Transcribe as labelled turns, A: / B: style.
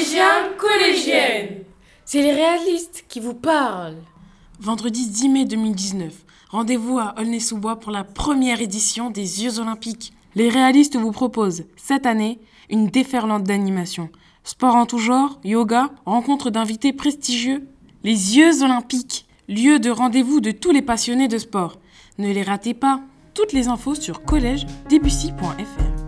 A: Collégiens, collégiennes
B: C'est les réalistes qui vous parlent.
C: Vendredi 10 mai 2019, rendez-vous à Aulnay-sous-Bois pour la première édition des Yeux Olympiques. Les réalistes vous proposent, cette année, une déferlante d'animation. Sport en tout genre, yoga, rencontre d'invités prestigieux. Les Yeux Olympiques, lieu de rendez-vous de tous les passionnés de sport. Ne les ratez pas. Toutes les infos sur collège-debussy.fr.